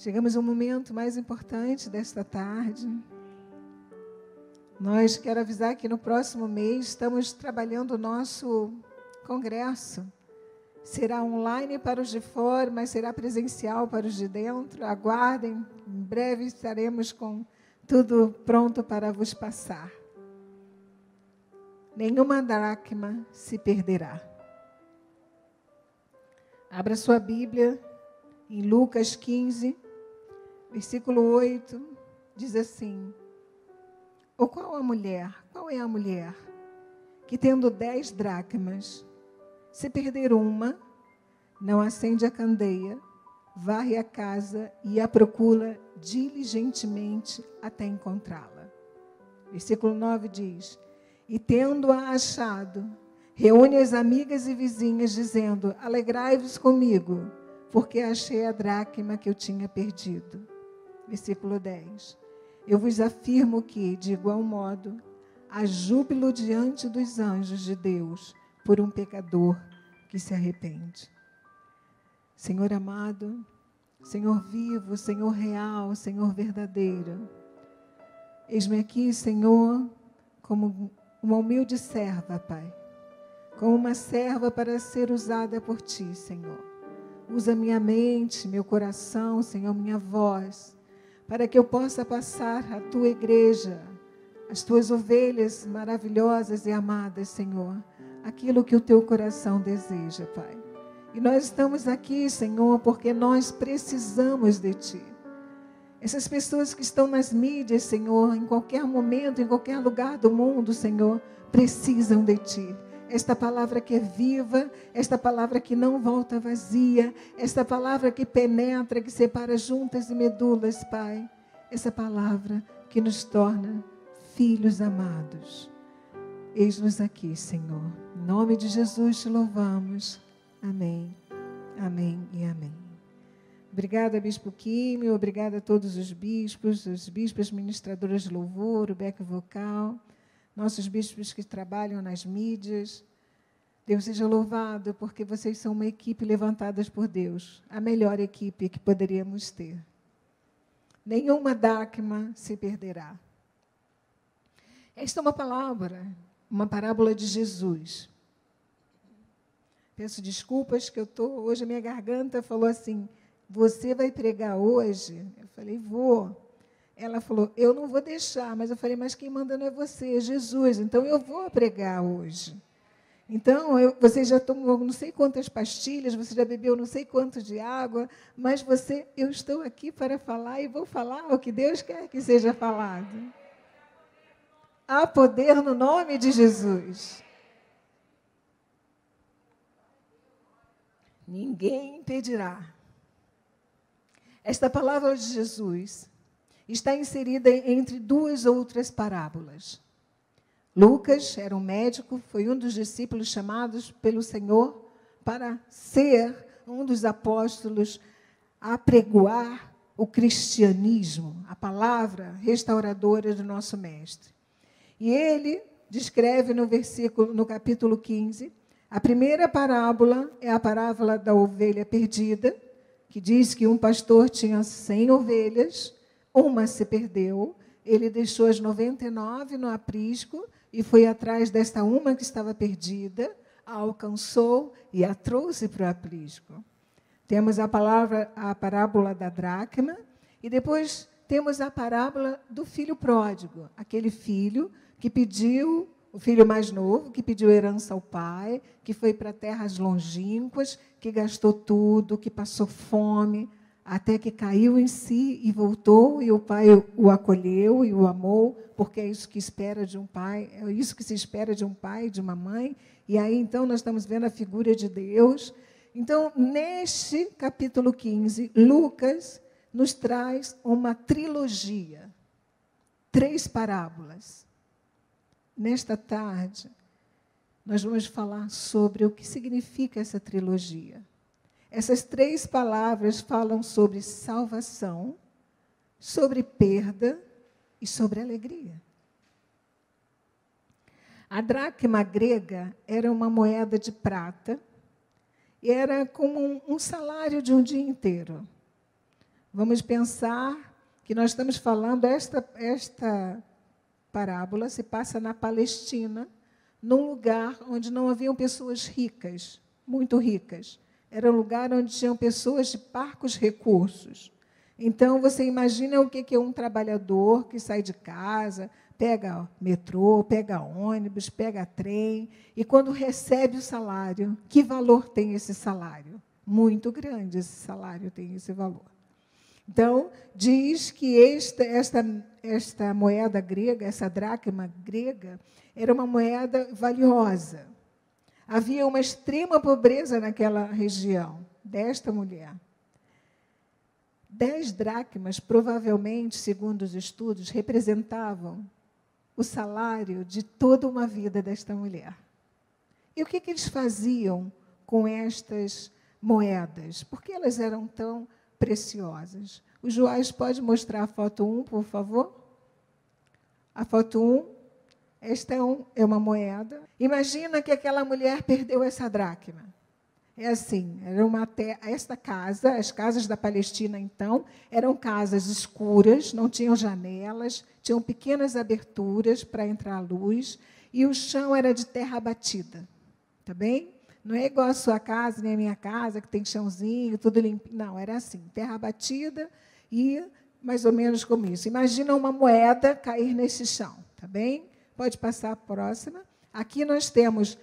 Chegamos ao momento mais importante desta tarde. Nós quero avisar que no próximo mês estamos trabalhando o nosso congresso. Será online para os de fora, mas será presencial para os de dentro. Aguardem, em breve estaremos com tudo pronto para vos passar. Nenhuma dracma se perderá. Abra sua Bíblia em Lucas 15, versículo 8, diz assim: Ou qual a mulher, qual é a mulher que tendo dez dracmas, se perder uma, não acende a candeia, varre a casa e a procura diligentemente até encontrá-la. Versículo 9 diz: E tendo-a achado, reúne as amigas e vizinhas, dizendo: Alegrai-vos comigo, porque achei a dracma que eu tinha perdido. Versículo 10. Eu vos afirmo que, de igual modo, há júbilo diante dos anjos de Deus por um pecador que se arrepende. Senhor amado, Senhor vivo, Senhor real, Senhor verdadeiro, eis-me aqui, Senhor, como uma humilde serva, Pai, como uma serva para ser usada por Ti, Senhor. Usa minha mente, meu coração, Senhor, minha voz para que eu possa passar a tua igreja, as tuas ovelhas maravilhosas e amadas, Senhor, aquilo que o teu coração deseja, Pai. E nós estamos aqui, Senhor, porque nós precisamos de Ti. Essas pessoas que estão nas mídias, Senhor, em qualquer momento, em qualquer lugar do mundo, Senhor, precisam de Ti esta palavra que é viva, esta palavra que não volta vazia, esta palavra que penetra, que separa juntas e medulas, Pai. Essa palavra que nos torna filhos amados. Eis-nos aqui, Senhor. Em nome de Jesus te louvamos. Amém. Amém e amém. Obrigada, Bispo Químio, obrigada a todos os bispos, os bispos ministradores de louvor, o beco vocal nossos bispos que trabalham nas mídias. Deus seja louvado, porque vocês são uma equipe levantada por Deus, a melhor equipe que poderíamos ter. Nenhuma dáquima se perderá. Esta é uma palavra, uma parábola de Jesus. Peço desculpas que eu estou. Hoje a minha garganta falou assim: Você vai pregar hoje? Eu falei: Vou. Ela falou: Eu não vou deixar, mas eu falei: Mas quem manda não é você, é Jesus. Então eu vou pregar hoje. Então, eu, você já tomou não sei quantas pastilhas, você já bebeu não sei quanto de água, mas você, eu estou aqui para falar e vou falar o que Deus quer que seja falado. Há poder no nome de Jesus. Ninguém impedirá. Esta palavra de Jesus está inserida entre duas outras parábolas. Lucas era um médico, foi um dos discípulos chamados pelo Senhor para ser um dos apóstolos a pregoar o cristianismo, a palavra restauradora do nosso mestre. E ele descreve no versículo no capítulo 15, a primeira parábola é a parábola da ovelha perdida, que diz que um pastor tinha 100 ovelhas uma se perdeu, ele deixou as 99 no aprisco e foi atrás desta uma que estava perdida, a alcançou e a trouxe para o aprisco. Temos a palavra, a parábola da dracma, e depois temos a parábola do filho pródigo, aquele filho que pediu, o filho mais novo, que pediu herança ao pai, que foi para terras longínquas, que gastou tudo, que passou fome, até que caiu em si e voltou, e o pai o acolheu e o amou, porque é isso que espera de um pai, é isso que se espera de um pai, de uma mãe. E aí então nós estamos vendo a figura de Deus. Então, neste capítulo 15, Lucas nos traz uma trilogia, três parábolas. Nesta tarde, nós vamos falar sobre o que significa essa trilogia. Essas três palavras falam sobre salvação, sobre perda e sobre alegria. A dracma grega era uma moeda de prata e era como um, salário de um dia inteiro. Vamos pensar que nós estamos falando, esta, esta parábola se passa na Palestina, num lugar onde não haviam pessoas ricas, muito ricas. Era um lugar onde tinham pessoas de parcos recursos. Então, você imagina o que é um trabalhador que sai de casa, pega metrô, pega ônibus, pega trem, e quando recebe o salário, que valor tem esse salário? Muito grande esse salário tem esse valor. Então, diz que esta, esta, esta moeda grega, essa dracma grega, era uma moeda valiosa. Havia uma extrema pobreza naquela região desta mulher. Dez dracmas, provavelmente, segundo os estudos, representavam o salário de toda uma vida desta mulher. E o que, que eles faziam com estas moedas? Por que elas eram tão preciosas. O Joás pode mostrar a foto 1, por favor? A foto 1. Esta é, um, é uma moeda. Imagina que aquela mulher perdeu essa dracma. É assim, era uma esta casa, as casas da Palestina então, eram casas escuras, não tinham janelas, tinham pequenas aberturas para entrar a luz, e o chão era de terra batida. Tá bem? Não é igual a sua casa, nem a minha casa, que tem chãozinho, tudo limpo. Não, era assim, terra batida e mais ou menos como isso. Imagina uma moeda cair nesse chão, tá bem? Pode passar a próxima. Aqui nós temos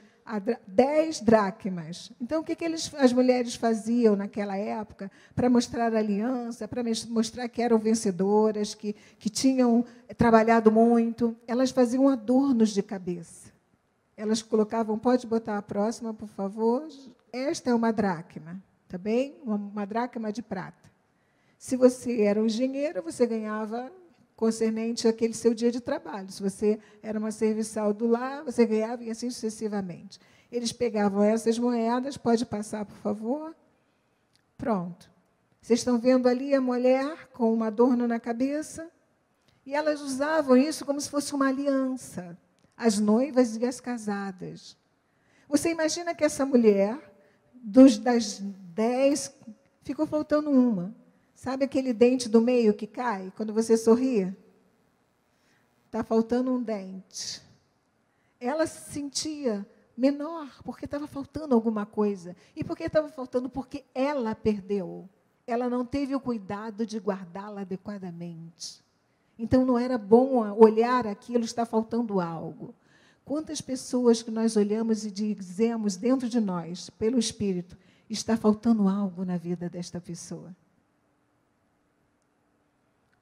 10 dracmas. Então, o que, que eles, as mulheres faziam naquela época para mostrar aliança, para mostrar que eram vencedoras, que, que tinham trabalhado muito? Elas faziam adornos de cabeça. Elas colocavam, pode botar a próxima, por favor. Esta é uma dracma, tá bem? Uma, dracma de prata. Se você era um engenheiro, você ganhava concernente aquele seu dia de trabalho. Se você era uma serviçal do lar, você ganhava e assim sucessivamente. Eles pegavam essas moedas, pode passar, por favor? Pronto. Vocês estão vendo ali a mulher com um adorno na cabeça? E elas usavam isso como se fosse uma aliança as noivas e as casadas. Você imagina que essa mulher, dos, das dez, ficou faltando uma. Sabe aquele dente do meio que cai quando você sorria? Está faltando um dente. Ela se sentia menor porque estava faltando alguma coisa. E por que estava faltando? Porque ela perdeu. Ela não teve o cuidado de guardá-la adequadamente. Então não era bom olhar aquilo, está faltando algo. Quantas pessoas que nós olhamos e dizemos dentro de nós, pelo Espírito, está faltando algo na vida desta pessoa?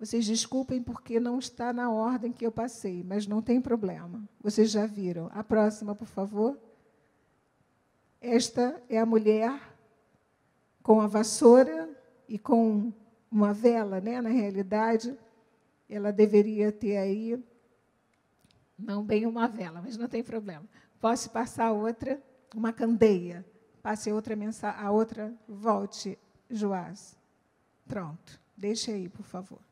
Vocês desculpem porque não está na ordem que eu passei, mas não tem problema. Vocês já viram. A próxima, por favor. Esta é a mulher com a vassoura e com uma vela, né, na realidade, ela deveria ter aí, não bem uma vela, mas não tem problema. Posso passar outra, uma candeia. Passe outra mensagem, a outra, volte, Joás. Pronto, deixe aí, por favor.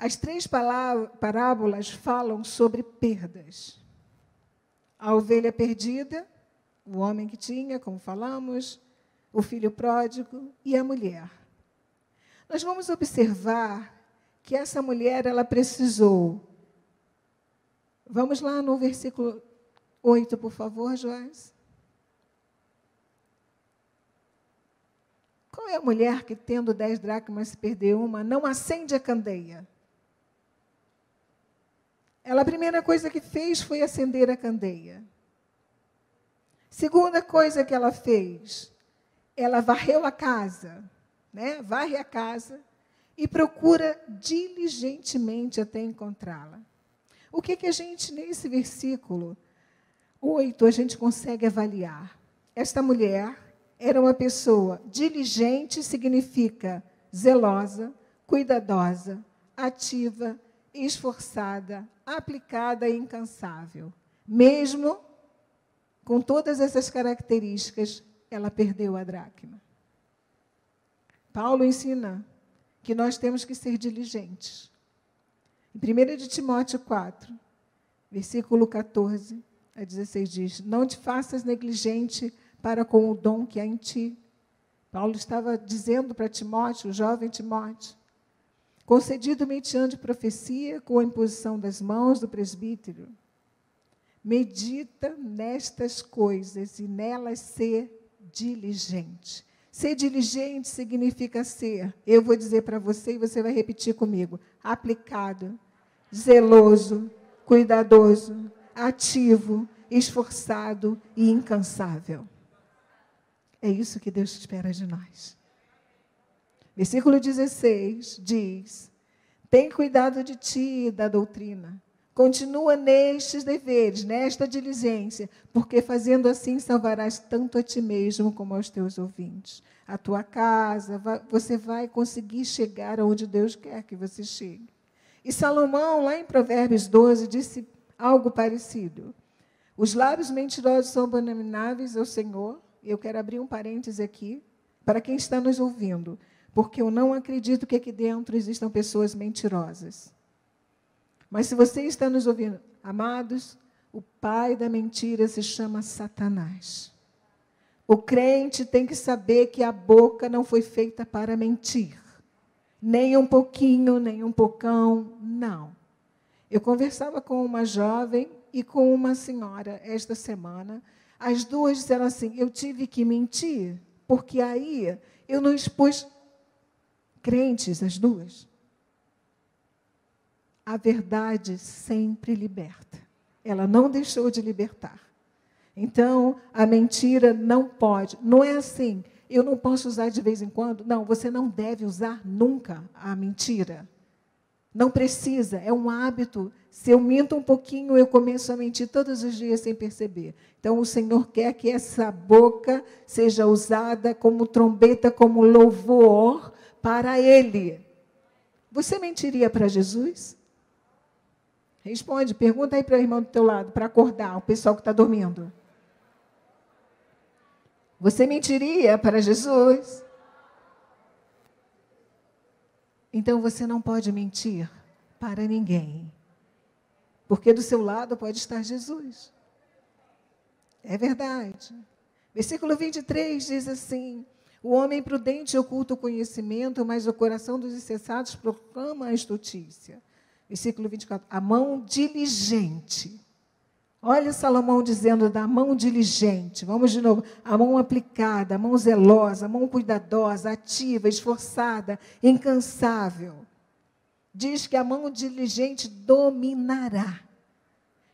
As três parábolas falam sobre perdas. A ovelha perdida, o homem que tinha, como falamos, o filho pródigo e a mulher. Nós vamos observar que essa mulher ela precisou. Vamos lá no versículo 8, por favor, Joás. Qual é a mulher que, tendo dez dracmas, se perdeu uma, não acende a candeia? Ela, a primeira coisa que fez foi acender a candeia. Segunda coisa que ela fez, ela varreu a casa, né? Varre a casa e procura diligentemente até encontrá-la. O que, que a gente, nesse versículo 8, a gente consegue avaliar? Esta mulher era uma pessoa diligente, significa zelosa, cuidadosa, ativa, esforçada, aplicada e incansável. Mesmo com todas essas características, ela perdeu a dracma. Paulo ensina que nós temos que ser diligentes. Em 1 de Timóteo 4, versículo 14 a 16 diz: Não te faças negligente para com o dom que há em ti, Paulo estava dizendo para Timóteo, o jovem Timóteo, concedido mediante profecia com a imposição das mãos do presbítero. Medita nestas coisas e nelas ser diligente. Ser diligente significa ser, eu vou dizer para você e você vai repetir comigo: aplicado, zeloso, cuidadoso, ativo, esforçado e incansável. É isso que Deus espera de nós. Versículo 16 diz: Tem cuidado de ti e da doutrina. Continua nestes deveres, nesta diligência, porque fazendo assim salvarás tanto a ti mesmo como aos teus ouvintes. A tua casa, você vai conseguir chegar aonde Deus quer que você chegue. E Salomão, lá em Provérbios 12, disse algo parecido. Os lábios mentirosos são abomináveis ao Senhor. Eu quero abrir um parêntese aqui para quem está nos ouvindo, porque eu não acredito que aqui dentro existam pessoas mentirosas. Mas se você está nos ouvindo, amados, o pai da mentira se chama Satanás. O crente tem que saber que a boca não foi feita para mentir. Nem um pouquinho, nem um pocão, não. Eu conversava com uma jovem e com uma senhora esta semana. As duas disseram assim: eu tive que mentir, porque aí eu não expus crentes, as duas. A verdade sempre liberta. Ela não deixou de libertar. Então, a mentira não pode. Não é assim, eu não posso usar de vez em quando. Não, você não deve usar nunca a mentira. Não precisa, é um hábito. Se eu minto um pouquinho, eu começo a mentir todos os dias sem perceber. Então, o Senhor quer que essa boca seja usada como trombeta, como louvor para Ele. Você mentiria para Jesus? Responde, pergunta aí para o irmão do teu lado, para acordar o pessoal que está dormindo. Você mentiria para Jesus? Então você não pode mentir para ninguém. Porque do seu lado pode estar Jesus. É verdade. Versículo 23 diz assim: O homem prudente oculta o conhecimento, mas o coração dos insensatos proclama a estutícia. Versículo 24: A mão diligente. Olha Salomão dizendo da mão diligente. Vamos de novo. A mão aplicada, a mão zelosa, a mão cuidadosa, ativa, esforçada, incansável. Diz que a mão diligente dominará.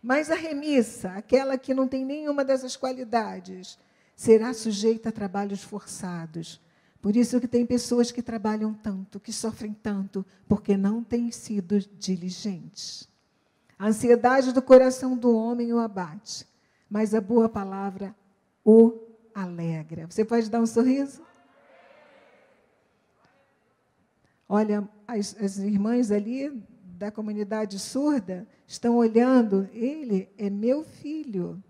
Mas a remissa, aquela que não tem nenhuma dessas qualidades, será sujeita a trabalhos forçados. Por isso que tem pessoas que trabalham tanto, que sofrem tanto, porque não têm sido diligentes. A ansiedade do coração do homem o abate, mas a boa palavra o alegra. Você pode dar um sorriso? Olha, as, as irmãs ali da comunidade surda estão olhando. Ele é meu filho.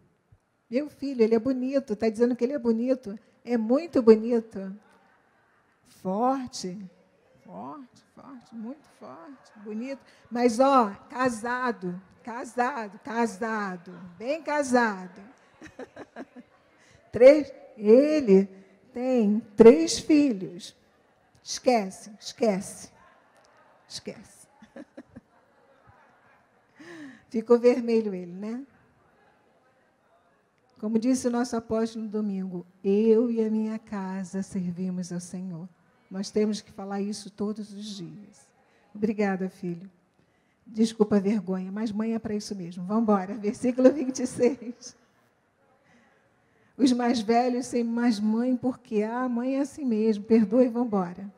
Meu filho, ele é bonito. Está dizendo que ele é bonito. É muito bonito. Forte. Forte forte, muito forte, bonito. Mas, ó, casado, casado, casado, bem casado. três, ele tem três filhos. Esquece, esquece, esquece. Ficou vermelho ele, né? Como disse o nosso apóstolo no domingo, eu e a minha casa servimos ao Senhor. Nós temos que falar isso todos os dias. Obrigada, filho. Desculpa a vergonha, mas mãe é para isso mesmo. Vamos embora. Versículo 26. Os mais velhos sem mais mãe, porque a ah, mãe é assim mesmo. Perdoe e vamos embora.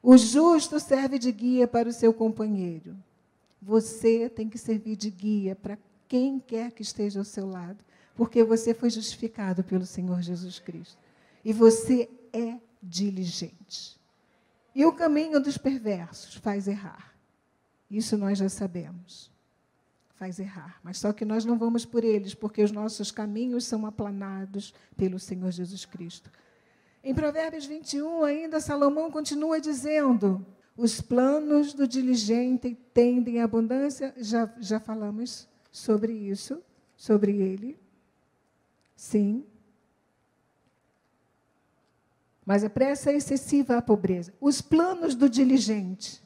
O justo serve de guia para o seu companheiro. Você tem que servir de guia para quem quer que esteja ao seu lado, porque você foi justificado pelo Senhor Jesus Cristo. E você é diligente. E o caminho dos perversos faz errar. Isso nós já sabemos. Faz errar. Mas só que nós não vamos por eles, porque os nossos caminhos são aplanados pelo Senhor Jesus Cristo. Em Provérbios 21, ainda Salomão continua dizendo: os planos do diligente tendem à abundância. Já, já falamos sobre isso, sobre ele. Sim. Mas a pressa é excessiva à pobreza. Os planos do diligente.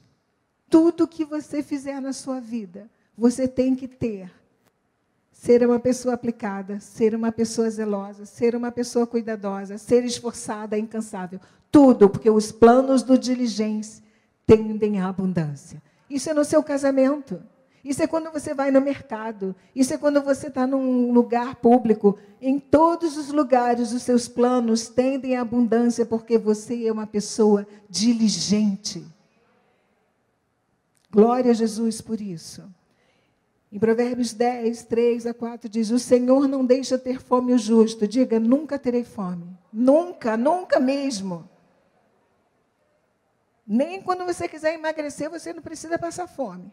Tudo que você fizer na sua vida, você tem que ter. Ser uma pessoa aplicada, ser uma pessoa zelosa, ser uma pessoa cuidadosa, ser esforçada, incansável. Tudo, porque os planos do diligente tendem à abundância. Isso é no seu casamento. Isso é quando você vai no mercado. Isso é quando você está num lugar público. Em todos os lugares, os seus planos tendem à abundância, porque você é uma pessoa diligente. Glória a Jesus por isso. Em Provérbios 10, 3 a 4 diz: O Senhor não deixa ter fome o justo. Diga, nunca terei fome. Nunca, nunca mesmo. Nem quando você quiser emagrecer, você não precisa passar fome.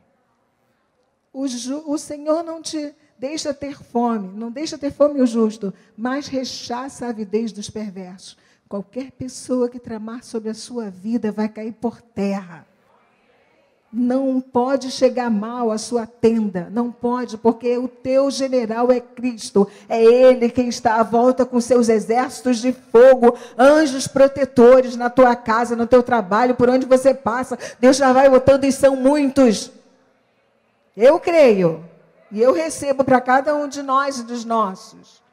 O, o Senhor não te deixa ter fome, não deixa ter fome o justo, mas rechaça a avidez dos perversos. Qualquer pessoa que tramar sobre a sua vida vai cair por terra. Não pode chegar mal à sua tenda, não pode, porque o teu general é Cristo, é Ele quem está à volta com seus exércitos de fogo, anjos protetores na tua casa, no teu trabalho, por onde você passa. Deus já vai botando e são muitos. Eu creio. E eu recebo para cada um de nós e dos nossos.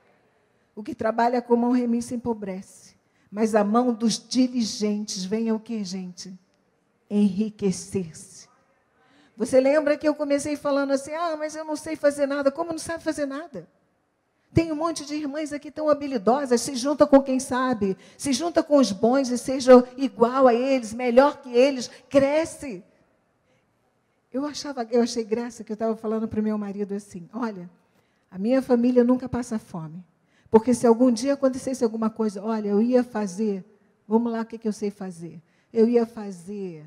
O que trabalha com mão remissa empobrece. Mas a mão dos diligentes vem o que, gente? Enriquecer-se. Você lembra que eu comecei falando assim: ah, mas eu não sei fazer nada. Como não sabe fazer nada? Tem um monte de irmãs aqui tão habilidosas, se junta com quem sabe, se junta com os bons e seja igual a eles, melhor que eles, cresce. Eu achava, eu achei graça que eu estava falando para o meu marido assim: olha, a minha família nunca passa fome. Porque se algum dia acontecesse alguma coisa, olha, eu ia fazer, vamos lá, o que, que eu sei fazer? Eu ia fazer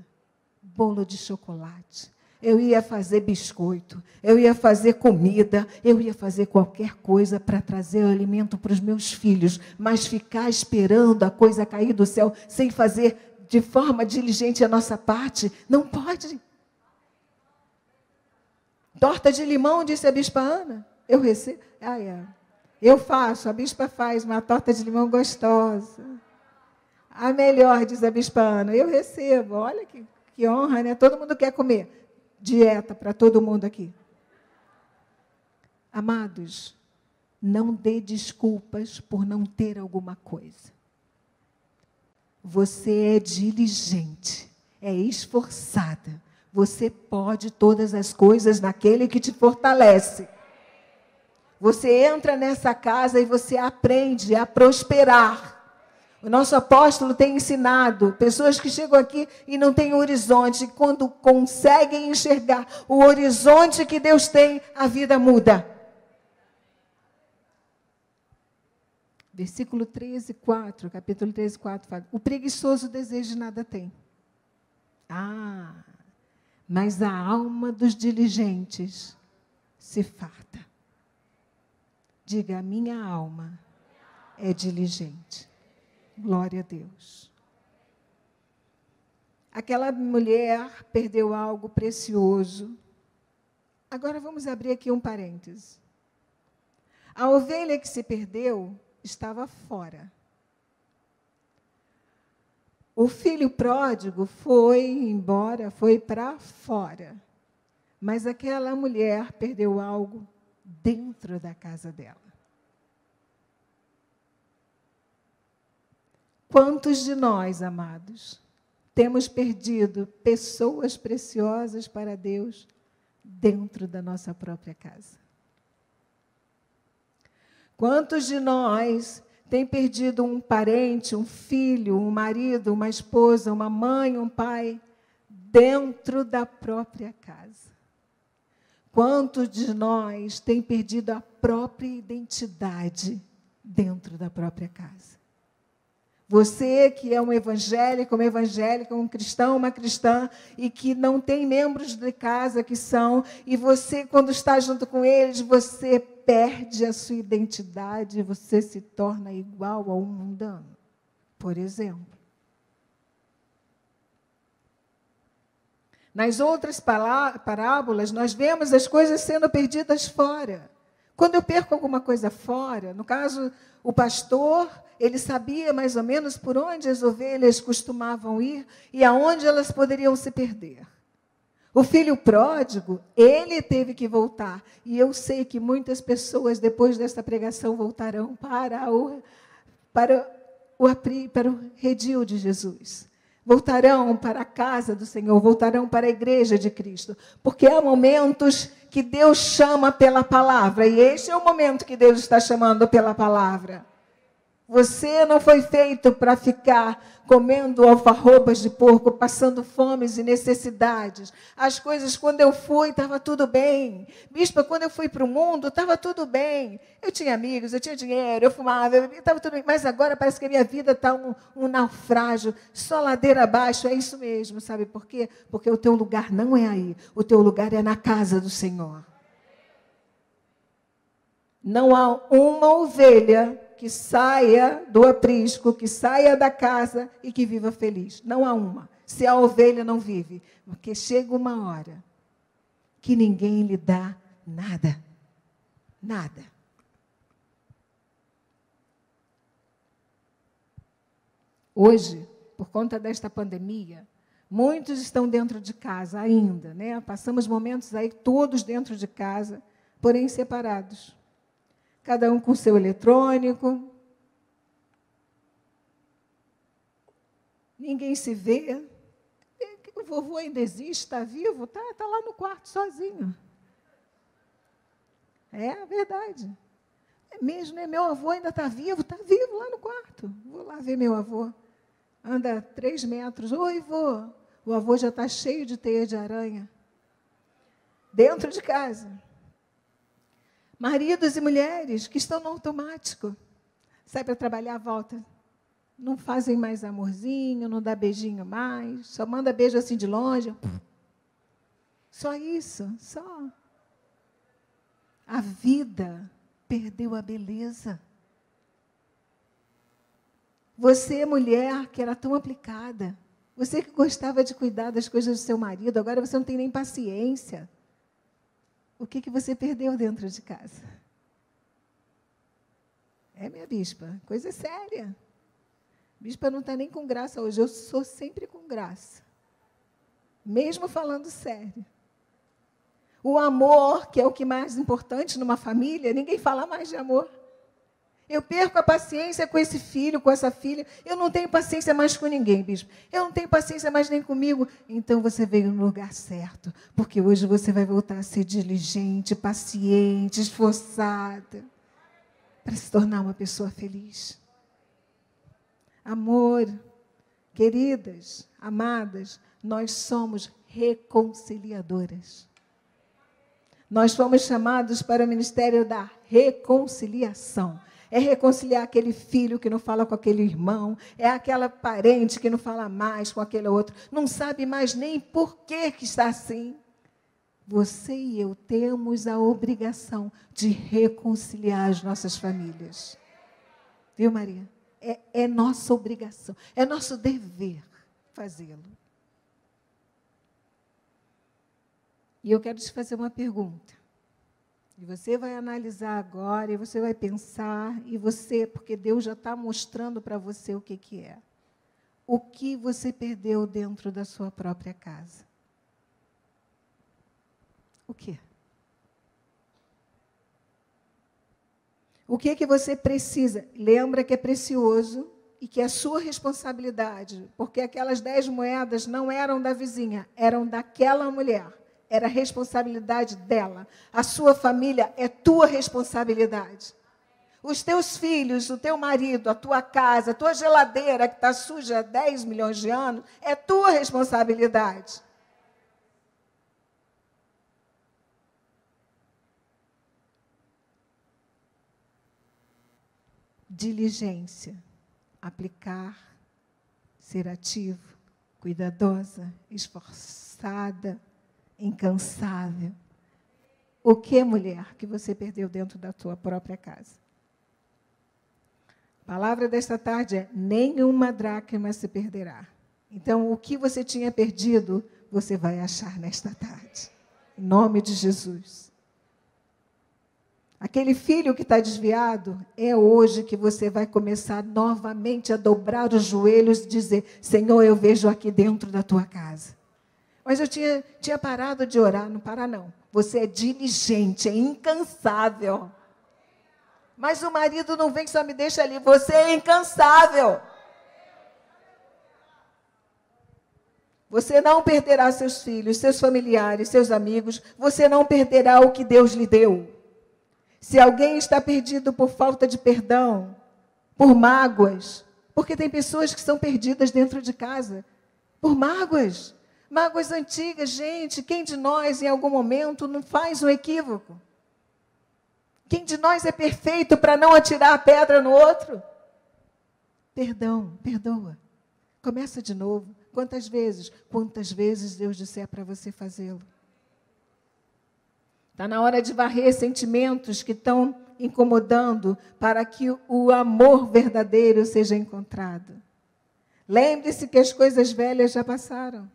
bolo de chocolate, eu ia fazer biscoito, eu ia fazer comida, eu ia fazer qualquer coisa para trazer o alimento para os meus filhos, mas ficar esperando a coisa cair do céu sem fazer de forma diligente a nossa parte, não pode. Torta de limão, disse a bispa Ana. Eu recebo. Ah, é. Eu faço, a bispa faz uma torta de limão gostosa. A melhor, diz a bispa Ana. Eu recebo. Olha que, que honra, né? Todo mundo quer comer. Dieta para todo mundo aqui. Amados, não dê desculpas por não ter alguma coisa. Você é diligente, é esforçada você pode todas as coisas naquele que te fortalece. Você entra nessa casa e você aprende a prosperar. O nosso apóstolo tem ensinado pessoas que chegam aqui e não têm horizonte, quando conseguem enxergar o horizonte que Deus tem, a vida muda. Versículo 13, 4, capítulo 13, 4 fala: O preguiçoso desejo nada tem. Ah, mas a alma dos diligentes se farta. Diga, a minha alma é diligente. Glória a Deus. Aquela mulher perdeu algo precioso. Agora vamos abrir aqui um parêntese. A ovelha que se perdeu estava fora. O filho pródigo foi embora, foi para fora. Mas aquela mulher perdeu algo dentro da casa dela. Quantos de nós, amados, temos perdido pessoas preciosas para Deus dentro da nossa própria casa? Quantos de nós tem perdido um parente, um filho, um marido, uma esposa, uma mãe, um pai, dentro da própria casa. Quantos de nós tem perdido a própria identidade dentro da própria casa? Você que é um evangélico, uma evangélica, um cristão, uma cristã, e que não tem membros de casa que são, e você, quando está junto com eles, você perde a sua identidade, você se torna igual a um mundano, por exemplo. Nas outras parábolas, nós vemos as coisas sendo perdidas fora. Quando eu perco alguma coisa fora, no caso, o pastor, ele sabia mais ou menos por onde as ovelhas costumavam ir e aonde elas poderiam se perder. O filho pródigo, ele teve que voltar. E eu sei que muitas pessoas, depois desta pregação, voltarão para o, para o, para o redil de Jesus voltarão para a casa do Senhor, voltarão para a igreja de Cristo, porque há momentos que Deus chama pela palavra, e este é o momento que Deus está chamando pela palavra. Você não foi feito para ficar comendo alfarrobas de porco, passando fomes e necessidades. As coisas, quando eu fui, estava tudo bem. Bispa, quando eu fui para o mundo, estava tudo bem. Eu tinha amigos, eu tinha dinheiro, eu fumava, estava tudo bem. Mas agora parece que a minha vida está um, um naufrágio, só ladeira abaixo. É isso mesmo, sabe por quê? Porque o teu lugar não é aí. O teu lugar é na casa do Senhor. Não há uma ovelha que saia do aprisco, que saia da casa e que viva feliz. Não há uma. Se a ovelha não vive, porque chega uma hora que ninguém lhe dá nada. Nada. Hoje, por conta desta pandemia, muitos estão dentro de casa ainda, né? Passamos momentos aí todos dentro de casa, porém separados cada um com seu eletrônico. Ninguém se vê. O vovô ainda existe, está vivo, está tá lá no quarto sozinho. É a verdade. É mesmo, né? Meu avô ainda está vivo, está vivo lá no quarto. Vou lá ver meu avô. Anda três metros. Oi, vô. O avô já está cheio de teia de aranha. Dentro de casa. Maridos e mulheres que estão no automático. Sai para trabalhar, volta. Não fazem mais amorzinho, não dá beijinho mais, só manda beijo assim de longe. Só isso, só. A vida perdeu a beleza. Você, mulher, que era tão aplicada, você que gostava de cuidar das coisas do seu marido, agora você não tem nem paciência o que, que você perdeu dentro de casa. É, minha bispa, coisa séria. Bispa não está nem com graça hoje, eu sou sempre com graça. Mesmo falando sério. O amor, que é o que mais importante numa família, ninguém fala mais de amor. Eu perco a paciência com esse filho, com essa filha. Eu não tenho paciência mais com ninguém, bispo. Eu não tenho paciência mais nem comigo. Então você veio no lugar certo. Porque hoje você vai voltar a ser diligente, paciente, esforçada. Para se tornar uma pessoa feliz. Amor, queridas, amadas, nós somos reconciliadoras. Nós fomos chamados para o ministério da reconciliação. É reconciliar aquele filho que não fala com aquele irmão, é aquela parente que não fala mais com aquele outro, não sabe mais nem por que, que está assim. Você e eu temos a obrigação de reconciliar as nossas famílias. Viu, Maria? É, é nossa obrigação, é nosso dever fazê-lo. E eu quero te fazer uma pergunta. E você vai analisar agora, e você vai pensar, e você, porque Deus já está mostrando para você o que, que é. O que você perdeu dentro da sua própria casa? O que? O que que você precisa? Lembra que é precioso e que é sua responsabilidade, porque aquelas dez moedas não eram da vizinha, eram daquela mulher era responsabilidade dela. A sua família é tua responsabilidade. Os teus filhos, o teu marido, a tua casa, a tua geladeira que está suja há 10 milhões de anos, é tua responsabilidade. Diligência, aplicar, ser ativo, cuidadosa, esforçada, incansável. O que, mulher, que você perdeu dentro da tua própria casa? A palavra desta tarde é: nenhuma dracma se perderá. Então, o que você tinha perdido, você vai achar nesta tarde. Em nome de Jesus. Aquele filho que está desviado, é hoje que você vai começar novamente a dobrar os joelhos e dizer: Senhor, eu vejo aqui dentro da tua casa. Mas eu tinha, tinha parado de orar, não para não. Você é diligente, é incansável. Mas o marido não vem só me deixa ali, você é incansável. Você não perderá seus filhos, seus familiares, seus amigos, você não perderá o que Deus lhe deu. Se alguém está perdido por falta de perdão, por mágoas, porque tem pessoas que são perdidas dentro de casa, por mágoas, mágoas antigas, gente, quem de nós em algum momento não faz um equívoco? Quem de nós é perfeito para não atirar a pedra no outro? Perdão, perdoa. Começa de novo. Quantas vezes? Quantas vezes Deus disser para você fazê-lo? Está na hora de varrer sentimentos que estão incomodando para que o amor verdadeiro seja encontrado. Lembre-se que as coisas velhas já passaram.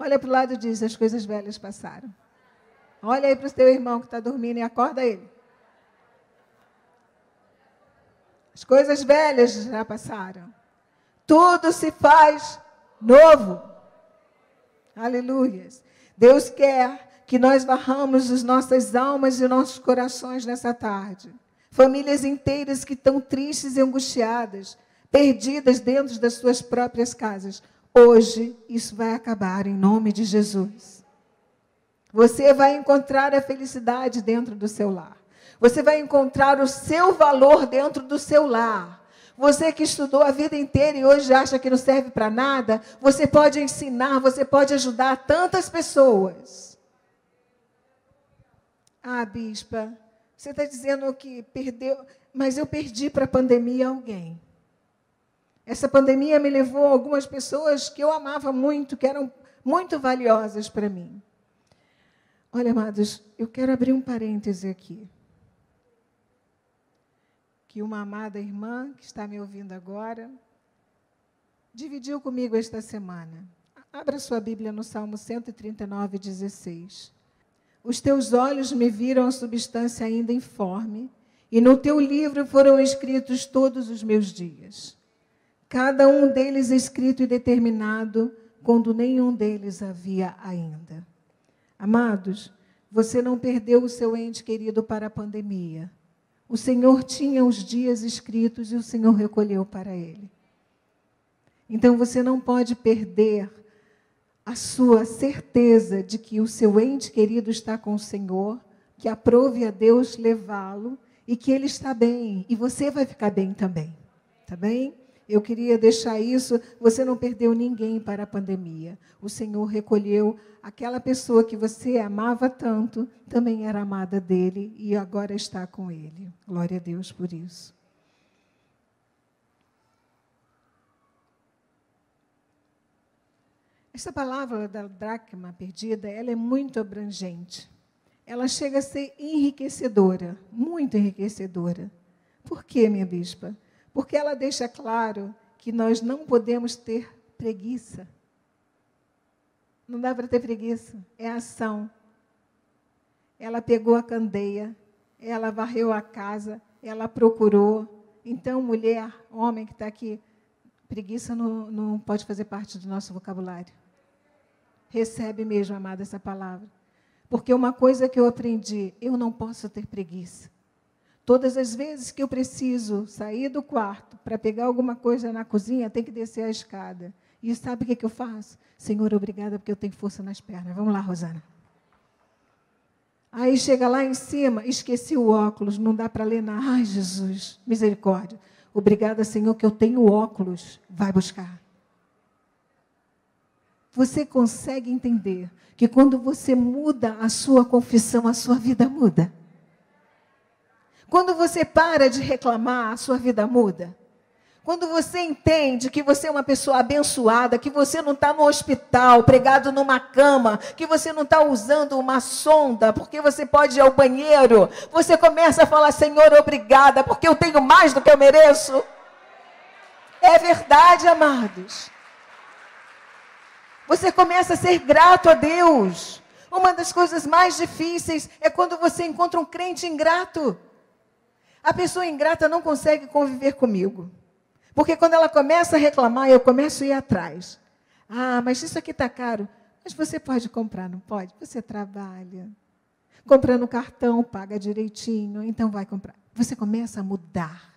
Olha para o lado e diz: as coisas velhas passaram. Olha aí para o teu irmão que está dormindo e acorda ele. As coisas velhas já passaram. Tudo se faz novo. Aleluias. Deus quer que nós varramos as nossas almas e nossos corações nessa tarde. Famílias inteiras que estão tristes e angustiadas, perdidas dentro das suas próprias casas. Hoje isso vai acabar em nome de Jesus. Você vai encontrar a felicidade dentro do seu lar. Você vai encontrar o seu valor dentro do seu lar. Você que estudou a vida inteira e hoje acha que não serve para nada, você pode ensinar, você pode ajudar tantas pessoas. Ah, bispa, você está dizendo que perdeu, mas eu perdi para a pandemia alguém. Essa pandemia me levou a algumas pessoas que eu amava muito, que eram muito valiosas para mim. Olha, amados, eu quero abrir um parêntese aqui. Que uma amada irmã que está me ouvindo agora dividiu comigo esta semana. Abra sua Bíblia no Salmo 139, 16. Os teus olhos me viram a substância ainda informe, e no teu livro foram escritos todos os meus dias. Cada um deles escrito e determinado, quando nenhum deles havia ainda. Amados, você não perdeu o seu ente querido para a pandemia. O Senhor tinha os dias escritos e o Senhor recolheu para ele. Então você não pode perder a sua certeza de que o seu ente querido está com o Senhor, que aprove a Deus levá-lo e que ele está bem e você vai ficar bem também. Tá bem? Eu queria deixar isso, você não perdeu ninguém para a pandemia. O Senhor recolheu aquela pessoa que você amava tanto, também era amada dele e agora está com ele. Glória a Deus por isso. Essa palavra da dracma perdida, ela é muito abrangente. Ela chega a ser enriquecedora, muito enriquecedora. Por quê, minha bispa? Porque ela deixa claro que nós não podemos ter preguiça. Não dá para ter preguiça, é ação. Ela pegou a candeia, ela varreu a casa, ela procurou. Então, mulher, homem que está aqui, preguiça não, não pode fazer parte do nosso vocabulário. Recebe mesmo, amada, essa palavra. Porque uma coisa que eu aprendi, eu não posso ter preguiça. Todas as vezes que eu preciso sair do quarto para pegar alguma coisa na cozinha, tem que descer a escada. E sabe o que, que eu faço? Senhor, obrigada porque eu tenho força nas pernas. Vamos lá, Rosana. Aí chega lá em cima, esqueci o óculos, não dá para ler nada. Ai, Jesus, misericórdia. Obrigada, Senhor, que eu tenho óculos. Vai buscar. Você consegue entender que quando você muda a sua confissão, a sua vida muda? Quando você para de reclamar, a sua vida muda? Quando você entende que você é uma pessoa abençoada, que você não está no hospital, pregado numa cama, que você não está usando uma sonda, porque você pode ir ao banheiro, você começa a falar: Senhor, obrigada, porque eu tenho mais do que eu mereço. É verdade, amados. Você começa a ser grato a Deus. Uma das coisas mais difíceis é quando você encontra um crente ingrato. A pessoa ingrata não consegue conviver comigo. Porque quando ela começa a reclamar, eu começo a ir atrás. Ah, mas isso aqui está caro. Mas você pode comprar, não pode? Você trabalha. Comprando cartão, paga direitinho, então vai comprar. Você começa a mudar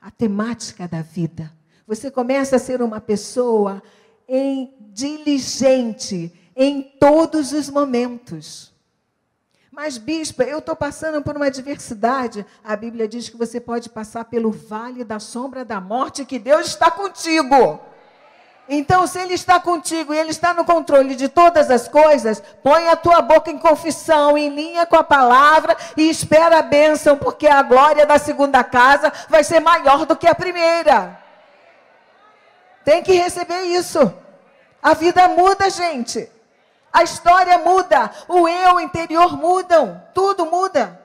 a temática da vida. Você começa a ser uma pessoa em diligente em todos os momentos. Mas, bispa, eu estou passando por uma adversidade. A Bíblia diz que você pode passar pelo vale da sombra da morte, que Deus está contigo. Então, se Ele está contigo e Ele está no controle de todas as coisas, põe a tua boca em confissão, em linha com a palavra e espera a bênção, porque a glória da segunda casa vai ser maior do que a primeira. Tem que receber isso. A vida muda, gente. A história muda. O eu interior mudam. Tudo muda.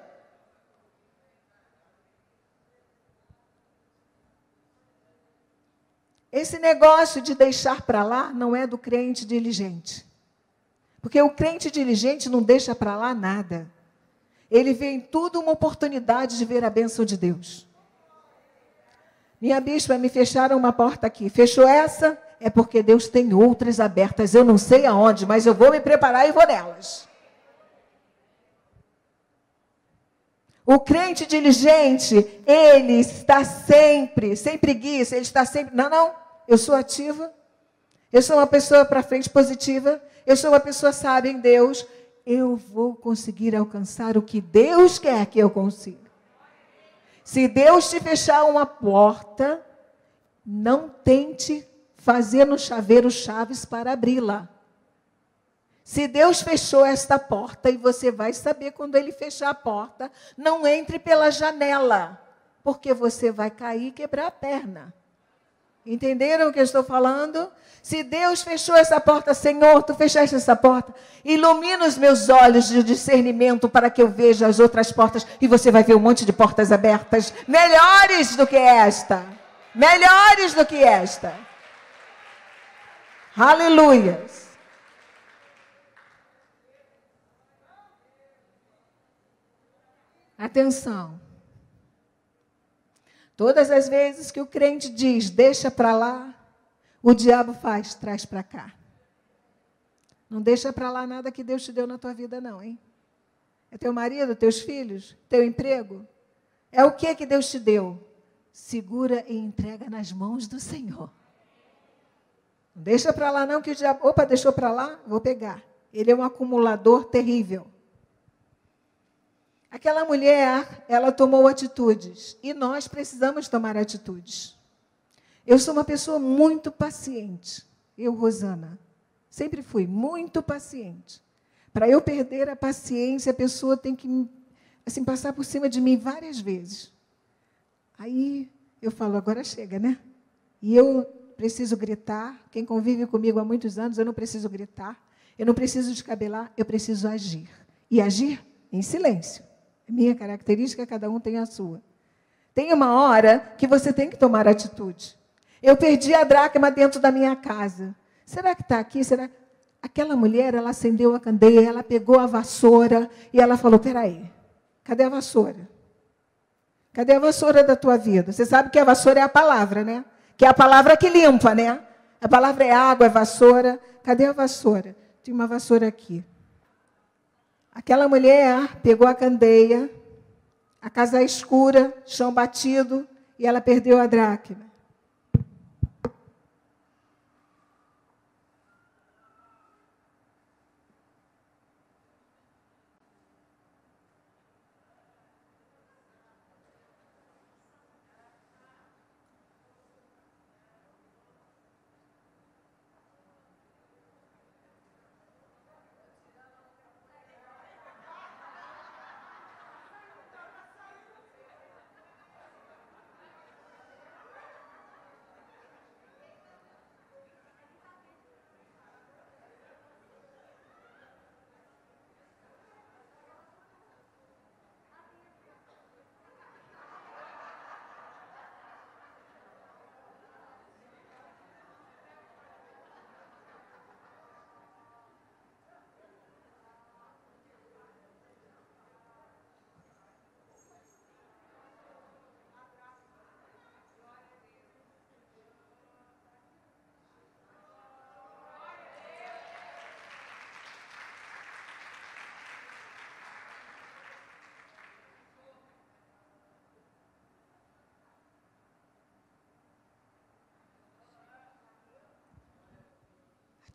Esse negócio de deixar para lá não é do crente diligente. Porque o crente diligente não deixa para lá nada. Ele vê em tudo uma oportunidade de ver a bênção de Deus. Minha bispa, me fecharam uma porta aqui. Fechou essa? É porque Deus tem outras abertas. Eu não sei aonde, mas eu vou me preparar e vou nelas. O crente diligente, ele está sempre, sem preguiça, ele está sempre. Não, não, eu sou ativa. Eu sou uma pessoa para frente positiva. Eu sou uma pessoa sábia em Deus. Eu vou conseguir alcançar o que Deus quer que eu consiga. Se Deus te fechar uma porta, não tente fazer no chaveiro chaves para abri-la. Se Deus fechou esta porta, e você vai saber quando ele fechar a porta, não entre pela janela, porque você vai cair e quebrar a perna. Entenderam o que eu estou falando? Se Deus fechou essa porta, Senhor, tu fechaste essa porta, ilumina os meus olhos de discernimento para que eu veja as outras portas e você vai ver um monte de portas abertas, melhores do que esta. Melhores do que esta. Aleluias. Atenção. Todas as vezes que o crente diz, deixa para lá, o diabo faz, traz para cá. Não deixa para lá nada que Deus te deu na tua vida, não, hein? É teu marido, teus filhos, teu emprego. É o que que Deus te deu? Segura e entrega nas mãos do Senhor. Não deixa para lá não que o diabo, opa, deixou para lá, vou pegar. Ele é um acumulador terrível. Aquela mulher, ela tomou atitudes e nós precisamos tomar atitudes. Eu sou uma pessoa muito paciente. Eu, Rosana, sempre fui muito paciente. Para eu perder a paciência, a pessoa tem que assim passar por cima de mim várias vezes. Aí eu falo, agora chega, né? E eu preciso gritar. Quem convive comigo há muitos anos, eu não preciso gritar. Eu não preciso descabelar, eu preciso agir. E agir em silêncio. Minha característica, cada um tem a sua. Tem uma hora que você tem que tomar atitude. Eu perdi a dracma dentro da minha casa. Será que está aqui? Será? Aquela mulher, ela acendeu a candeia, ela pegou a vassoura e ela falou: peraí, cadê a vassoura? Cadê a vassoura da tua vida? Você sabe que a vassoura é a palavra, né? Que é a palavra que limpa, né? A palavra é água, é vassoura. Cadê a vassoura? Tem uma vassoura aqui. Aquela mulher pegou a candeia, a casa escura, chão batido, e ela perdeu a dracma.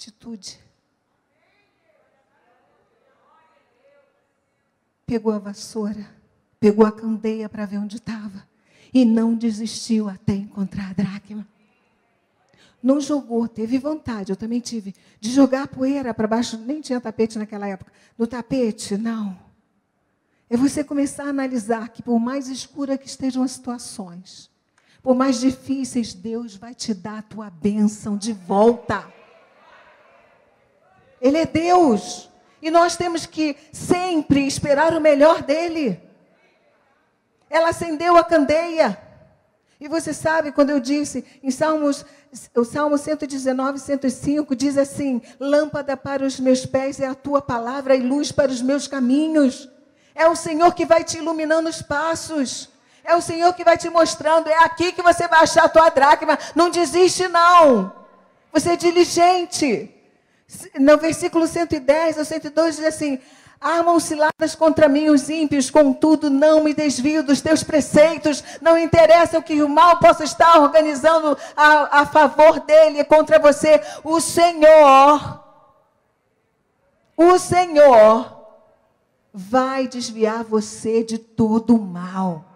Atitude. Pegou a vassoura, pegou a candeia para ver onde estava e não desistiu até encontrar a dracma. Não jogou, teve vontade, eu também tive, de jogar poeira para baixo, nem tinha tapete naquela época. No tapete, não. É você começar a analisar que, por mais escura que estejam as situações, por mais difíceis, Deus vai te dar a tua bênção de volta. Ele é Deus. E nós temos que sempre esperar o melhor dele. Ela acendeu a candeia. E você sabe, quando eu disse em Salmos, o Salmo 119, 105, diz assim: Lâmpada para os meus pés é a tua palavra e luz para os meus caminhos. É o Senhor que vai te iluminando os passos. É o Senhor que vai te mostrando. É aqui que você vai achar a tua dracma. Não desiste, não. Você é diligente. No versículo 110 ou 112 diz assim: Armam ciladas contra mim os ímpios, contudo não me desvio dos teus preceitos. Não interessa o que o mal possa estar organizando a, a favor dele contra você. O Senhor, o Senhor vai desviar você de todo o mal.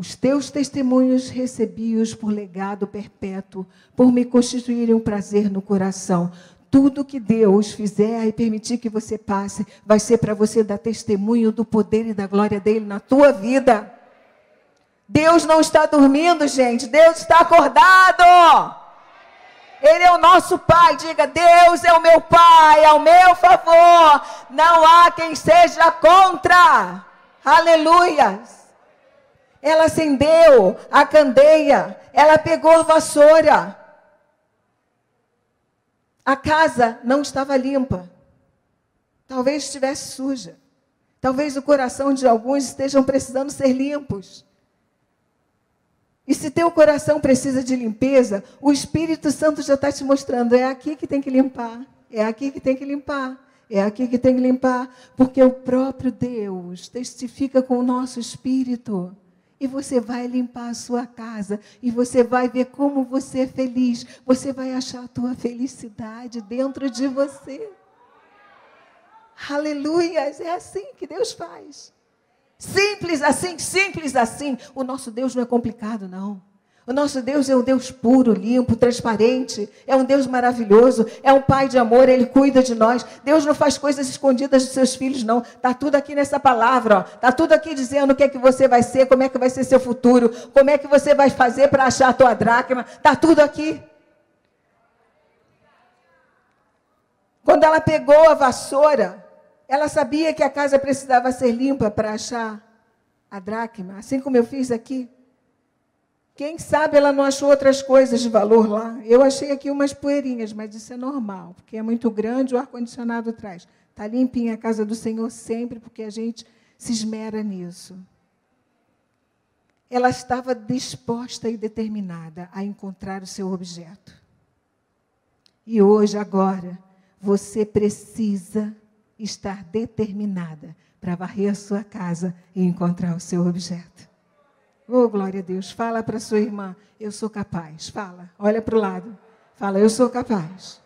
Os teus testemunhos recebi-os por legado perpétuo, por me constituírem um prazer no coração tudo que Deus fizer e permitir que você passe, vai ser para você dar testemunho do poder e da glória dele na tua vida. Deus não está dormindo, gente. Deus está acordado. Ele é o nosso Pai. Diga: Deus é o meu Pai, ao meu favor. Não há quem seja contra. Aleluias. Ela acendeu a candeia. Ela pegou a vassoura. A casa não estava limpa. Talvez estivesse suja. Talvez o coração de alguns estejam precisando ser limpos. E se teu coração precisa de limpeza, o Espírito Santo já está te mostrando: é aqui que tem que limpar, é aqui que tem que limpar, é aqui que tem que limpar, porque o próprio Deus testifica com o nosso espírito e você vai limpar a sua casa e você vai ver como você é feliz. Você vai achar a tua felicidade dentro de você. Aleluia! É assim que Deus faz. Simples assim, simples assim. O nosso Deus não é complicado, não. O nosso Deus é um Deus puro, limpo, transparente. É um Deus maravilhoso. É um Pai de amor. Ele cuida de nós. Deus não faz coisas escondidas dos seus filhos, não. Está tudo aqui nessa palavra. Está tudo aqui dizendo o que é que você vai ser, como é que vai ser seu futuro, como é que você vai fazer para achar a tua dracma. Está tudo aqui. Quando ela pegou a vassoura, ela sabia que a casa precisava ser limpa para achar a dracma, assim como eu fiz aqui. Quem sabe ela não achou outras coisas de valor lá. Eu achei aqui umas poeirinhas, mas isso é normal, porque é muito grande, o ar-condicionado atrás. Está limpinha a casa do Senhor sempre, porque a gente se esmera nisso. Ela estava disposta e determinada a encontrar o seu objeto. E hoje, agora, você precisa estar determinada para varrer a sua casa e encontrar o seu objeto. Oh, glória a Deus. Fala para sua irmã, eu sou capaz. Fala, olha para o lado. Fala, eu sou capaz.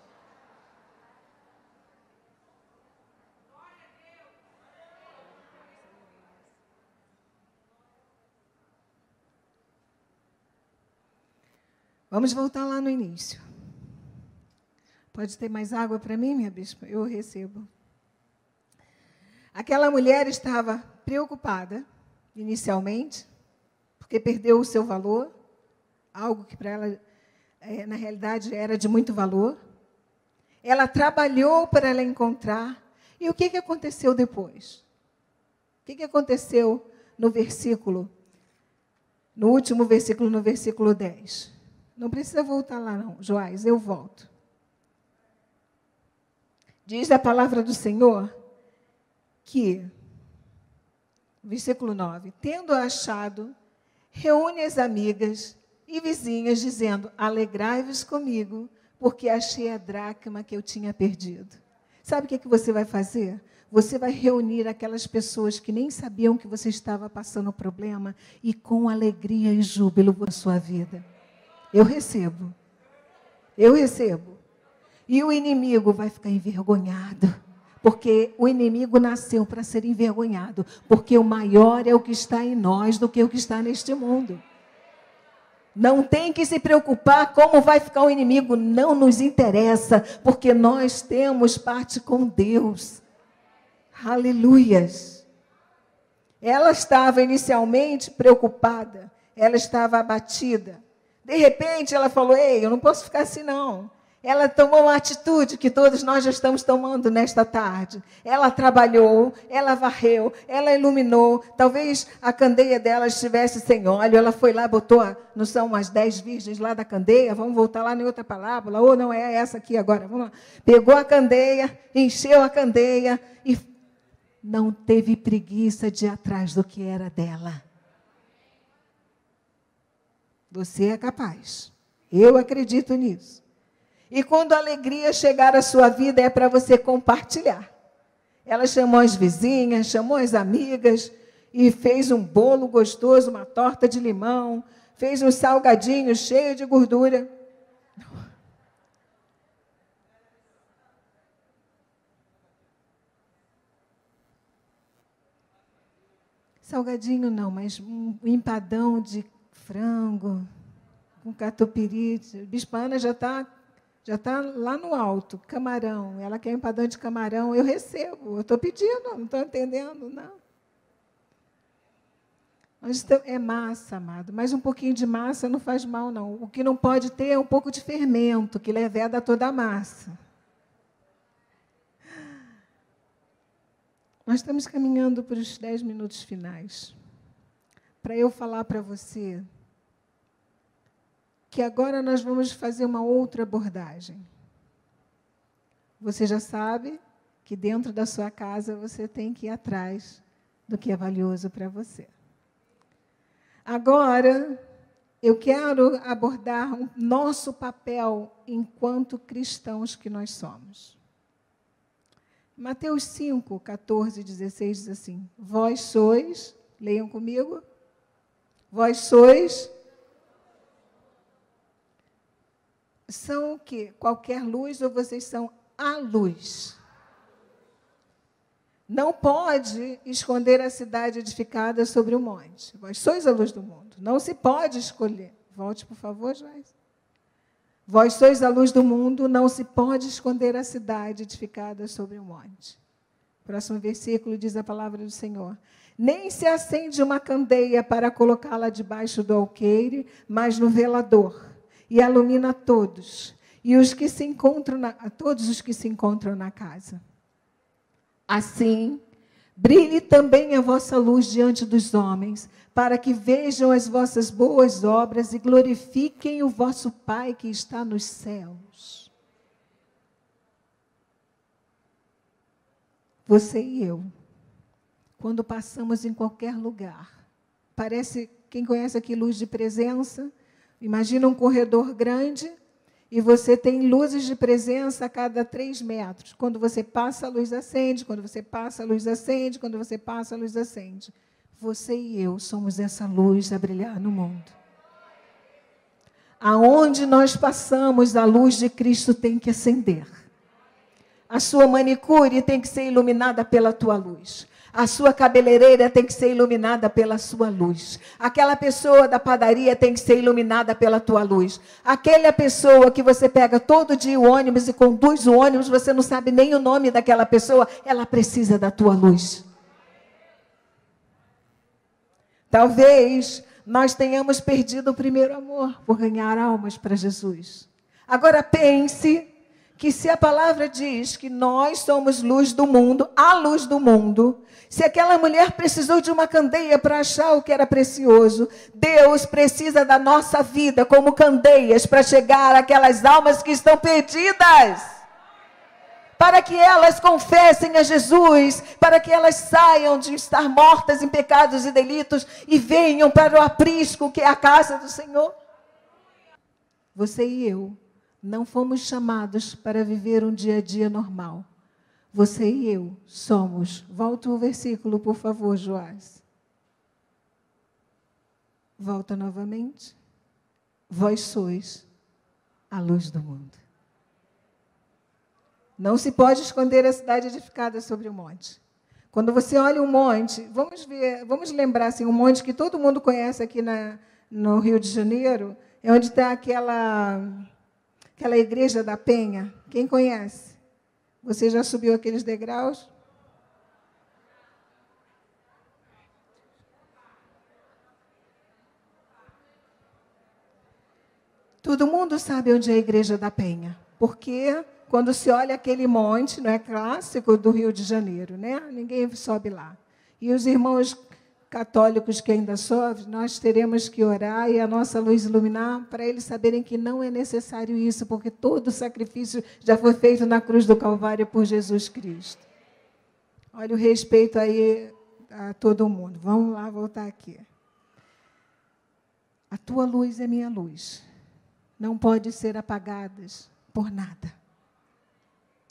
Vamos voltar lá no início. Pode ter mais água para mim, minha bispa? Eu recebo. Aquela mulher estava preocupada, inicialmente, porque perdeu o seu valor, algo que para ela, é, na realidade, era de muito valor. Ela trabalhou para ela encontrar. E o que, que aconteceu depois? O que, que aconteceu no versículo, no último versículo, no versículo 10? Não precisa voltar lá, não, Joás, eu volto. Diz a palavra do Senhor que, versículo 9: tendo achado reúne as amigas e vizinhas, dizendo: Alegrai-vos comigo, porque achei a dracma que eu tinha perdido. Sabe o que, é que você vai fazer? Você vai reunir aquelas pessoas que nem sabiam que você estava passando problema e com alegria e júbilo a sua vida. Eu recebo. Eu recebo. E o inimigo vai ficar envergonhado. Porque o inimigo nasceu para ser envergonhado. Porque o maior é o que está em nós do que o que está neste mundo. Não tem que se preocupar como vai ficar o inimigo, não nos interessa, porque nós temos parte com Deus. Aleluias. Ela estava inicialmente preocupada, ela estava abatida. De repente ela falou: Ei, eu não posso ficar assim, não. Ela tomou uma atitude que todos nós já estamos tomando nesta tarde. Ela trabalhou, ela varreu, ela iluminou. Talvez a candeia dela estivesse sem óleo. Ela foi lá, botou, não são as dez virgens lá da candeia. Vamos voltar lá em outra palavra. Ou não é essa aqui agora. Vamos lá. Pegou a candeia, encheu a candeia e não teve preguiça de ir atrás do que era dela. Você é capaz. Eu acredito nisso. E quando a alegria chegar à sua vida, é para você compartilhar. Ela chamou as vizinhas, chamou as amigas e fez um bolo gostoso, uma torta de limão, fez um salgadinho cheio de gordura. Salgadinho não, mas um empadão de frango com catupiry. Bispa Ana já está já está lá no alto, camarão. Ela quer empadão de camarão, eu recebo. Eu estou pedindo, não estou entendendo, não. É massa, amado. Mas um pouquinho de massa não faz mal, não. O que não pode ter é um pouco de fermento, que leveda toda a massa. Nós estamos caminhando para os dez minutos finais. Para eu falar para você que agora nós vamos fazer uma outra abordagem. Você já sabe que dentro da sua casa você tem que ir atrás do que é valioso para você. Agora, eu quero abordar o nosso papel enquanto cristãos que nós somos. Mateus 5, 14 e 16 diz assim: Vós sois, leiam comigo, vós sois são o quê? Qualquer luz ou vocês são a luz? Não pode esconder a cidade edificada sobre o monte. Vós sois a luz do mundo. Não se pode escolher. Volte, por favor, Joás. Vós sois a luz do mundo, não se pode esconder a cidade edificada sobre o monte. Próximo versículo diz a palavra do Senhor. Nem se acende uma candeia para colocá-la debaixo do alqueire, mas no velador e ilumina todos, e os que se encontram na, todos os que se encontram na casa. Assim, brilhe também a vossa luz diante dos homens, para que vejam as vossas boas obras e glorifiquem o vosso Pai que está nos céus. Você e eu, quando passamos em qualquer lugar, parece, quem conhece aqui luz de presença, Imagina um corredor grande e você tem luzes de presença a cada três metros. Quando você passa, a luz acende. Quando você passa, a luz acende. Quando você passa, a luz acende. Você e eu somos essa luz a brilhar no mundo. Aonde nós passamos, a luz de Cristo tem que acender. A sua manicure tem que ser iluminada pela tua luz. A sua cabeleireira tem que ser iluminada pela sua luz. Aquela pessoa da padaria tem que ser iluminada pela tua luz. Aquela pessoa que você pega todo dia o ônibus e conduz o ônibus, você não sabe nem o nome daquela pessoa, ela precisa da tua luz. Talvez nós tenhamos perdido o primeiro amor por ganhar almas para Jesus. Agora pense que se a palavra diz que nós somos luz do mundo, a luz do mundo, se aquela mulher precisou de uma candeia para achar o que era precioso, Deus precisa da nossa vida como candeias para chegar àquelas almas que estão perdidas. Para que elas confessem a Jesus, para que elas saiam de estar mortas em pecados e delitos e venham para o aprisco que é a casa do Senhor. Você e eu não fomos chamados para viver um dia a dia normal. Você e eu somos. Volta o versículo, por favor, Joás. Volta novamente. Vós sois a luz do mundo. Não se pode esconder a cidade edificada sobre o monte. Quando você olha um monte, vamos ver, vamos lembrar assim, um monte que todo mundo conhece aqui na, no Rio de Janeiro, é onde está aquela aquela igreja da Penha. Quem conhece? Você já subiu aqueles degraus? Todo mundo sabe onde é a igreja da Penha, porque quando se olha aquele monte, não é clássico do Rio de Janeiro, né? Ninguém sobe lá. E os irmãos católicos que ainda sofrem, nós teremos que orar e a nossa luz iluminar para eles saberem que não é necessário isso, porque todo o sacrifício já foi feito na cruz do Calvário por Jesus Cristo. Olha o respeito aí a todo mundo. Vamos lá voltar aqui. A tua luz é minha luz não pode ser apagadas por nada.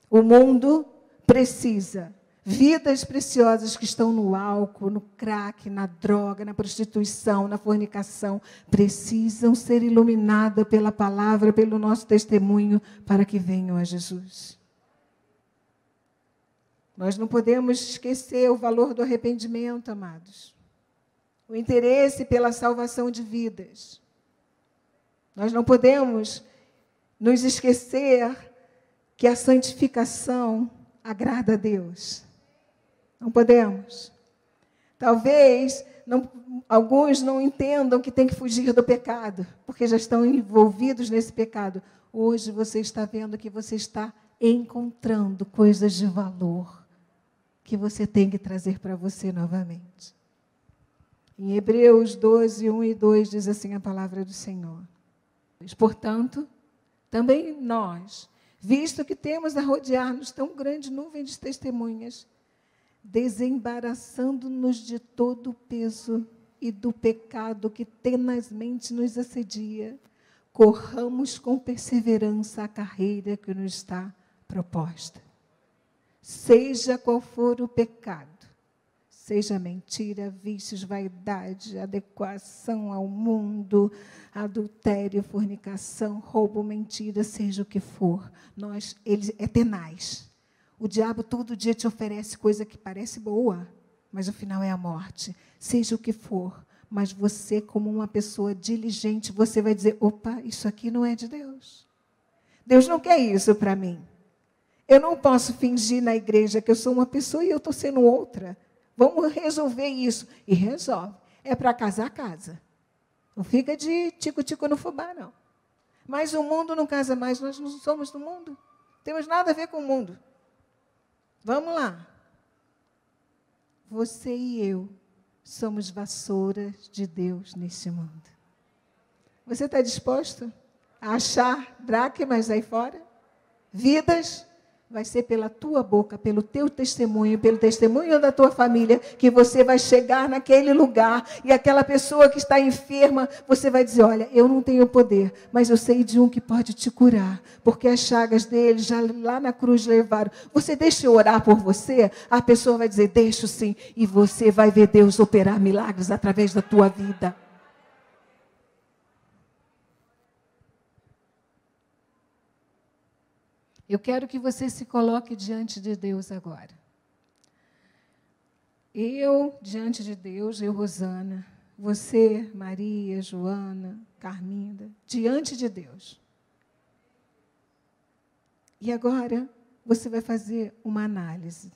O mundo precisa vidas preciosas que estão no álcool, no crack, na droga, na prostituição, na fornicação, precisam ser iluminadas pela palavra, pelo nosso testemunho, para que venham a Jesus. Nós não podemos esquecer o valor do arrependimento, amados. O interesse pela salvação de vidas. Nós não podemos nos esquecer que a santificação agrada a Deus. Não podemos. Talvez não, alguns não entendam que tem que fugir do pecado, porque já estão envolvidos nesse pecado. Hoje você está vendo que você está encontrando coisas de valor que você tem que trazer para você novamente. Em Hebreus 12, 1 e 2 diz assim a palavra do Senhor. Portanto, também nós, visto que temos a rodear-nos tão grande nuvem de testemunhas, desembaraçando-nos de todo o peso e do pecado que tenazmente nos assedia, corramos com perseverança a carreira que nos está proposta. Seja qual for o pecado, seja mentira, vícios, vaidade, adequação ao mundo, adultério, fornicação, roubo, mentira, seja o que for. Nós, ele é tenaz. O diabo todo dia te oferece coisa que parece boa, mas o final é a morte. Seja o que for, mas você, como uma pessoa diligente, você vai dizer: opa, isso aqui não é de Deus. Deus não quer isso para mim. Eu não posso fingir na igreja que eu sou uma pessoa e eu estou sendo outra. Vamos resolver isso. E resolve. É para casar, casa. Não fica de tico-tico no fubá, não. Mas o mundo não casa mais, nós não somos do mundo. Temos nada a ver com o mundo. Vamos lá. Você e eu somos vassouras de Deus neste mundo. Você está disposto a achar dracmas aí fora? Vidas vai ser pela tua boca, pelo teu testemunho, pelo testemunho da tua família, que você vai chegar naquele lugar e aquela pessoa que está enferma, você vai dizer: Olha, eu não tenho poder, mas eu sei de um que pode te curar, porque as chagas dele já lá na cruz levaram. Você deixa eu orar por você? A pessoa vai dizer: Deixo sim, e você vai ver Deus operar milagres através da tua vida. Eu quero que você se coloque diante de Deus agora. Eu, diante de Deus, eu, Rosana, você, Maria, Joana, Carminda, diante de Deus. E agora você vai fazer uma análise.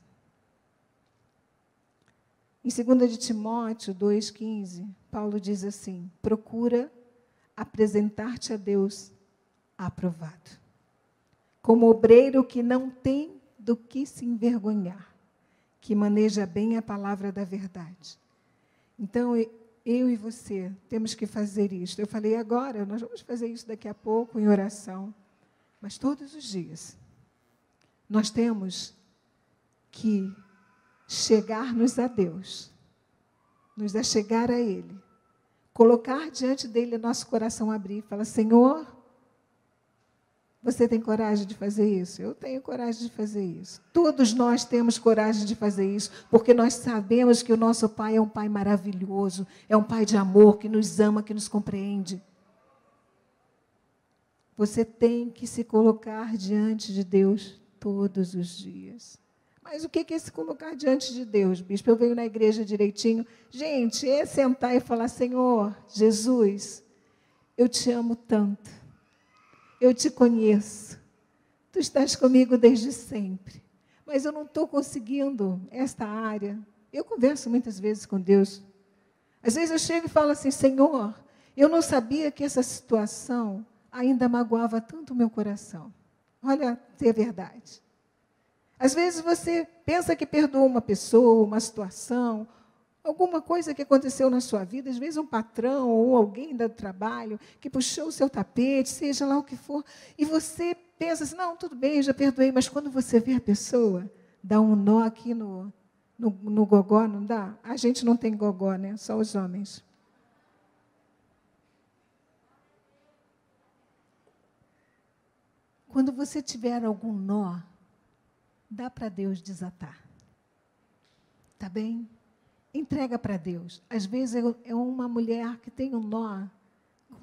Em 2 de Timóteo 2,15, Paulo diz assim: procura apresentar-te a Deus aprovado como obreiro que não tem do que se envergonhar, que maneja bem a palavra da verdade. Então, eu e você temos que fazer isso. Eu falei agora, nós vamos fazer isso daqui a pouco em oração, mas todos os dias nós temos que chegar-nos a Deus, nos achegar a Ele, colocar diante dele nosso coração abrir falar: Senhor, você tem coragem de fazer isso? Eu tenho coragem de fazer isso. Todos nós temos coragem de fazer isso, porque nós sabemos que o nosso Pai é um Pai maravilhoso, é um Pai de amor, que nos ama, que nos compreende. Você tem que se colocar diante de Deus todos os dias. Mas o que é se colocar diante de Deus, bispo? Eu venho na igreja direitinho. Gente, é sentar e falar: Senhor, Jesus, eu te amo tanto. Eu te conheço. Tu estás comigo desde sempre. Mas eu não estou conseguindo esta área. Eu converso muitas vezes com Deus. Às vezes eu chego e falo assim: Senhor, eu não sabia que essa situação ainda magoava tanto o meu coração. Olha, é verdade. Às vezes você pensa que perdoou uma pessoa, uma situação, alguma coisa que aconteceu na sua vida, às vezes um patrão ou alguém do trabalho que puxou o seu tapete, seja lá o que for, e você pensa assim: não, tudo bem, já perdoei, mas quando você vê a pessoa, dá um nó aqui no, no, no gogó, não dá? A gente não tem gogó, né? Só os homens. Quando você tiver algum nó, dá para Deus desatar. Tá bem? Entrega para Deus. Às vezes é uma mulher que tem um nó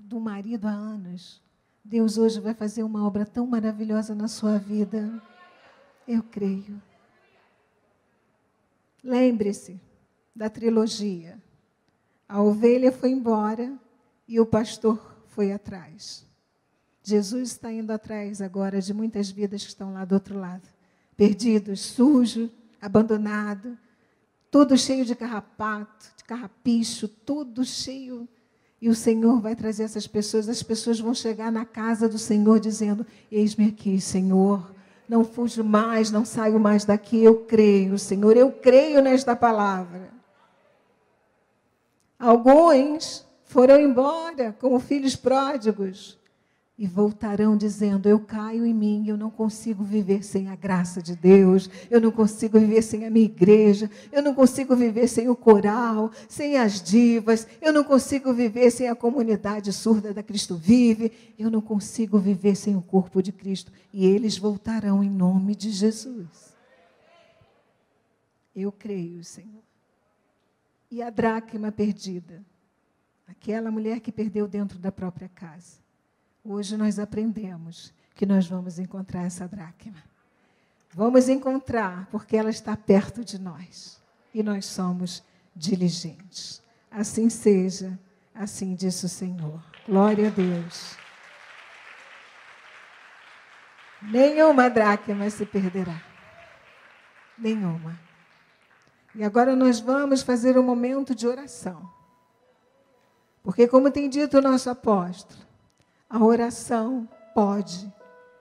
do marido há anos. Deus hoje vai fazer uma obra tão maravilhosa na sua vida. Eu creio. Lembre-se da trilogia. A ovelha foi embora e o pastor foi atrás. Jesus está indo atrás agora de muitas vidas que estão lá do outro lado, perdidos, sujos, abandonados, tudo cheio de carrapato, de carrapicho, tudo cheio. E o Senhor vai trazer essas pessoas, as pessoas vão chegar na casa do Senhor dizendo: Eis-me aqui, Senhor. Não fujo mais, não saio mais daqui. Eu creio, Senhor, eu creio nesta palavra. Alguns foram embora como filhos pródigos e voltarão dizendo: Eu caio em mim, eu não consigo viver sem a graça de Deus, eu não consigo viver sem a minha igreja, eu não consigo viver sem o coral, sem as divas, eu não consigo viver sem a comunidade surda da Cristo Vive, eu não consigo viver sem o corpo de Cristo. E eles voltarão em nome de Jesus. Eu creio, Senhor. E a dracma perdida, aquela mulher que perdeu dentro da própria casa Hoje nós aprendemos que nós vamos encontrar essa dracma. Vamos encontrar, porque ela está perto de nós. E nós somos diligentes. Assim seja, assim disse o Senhor. Glória a Deus. Nenhuma dracma se perderá. Nenhuma. E agora nós vamos fazer um momento de oração. Porque, como tem dito o nosso apóstolo, a oração pode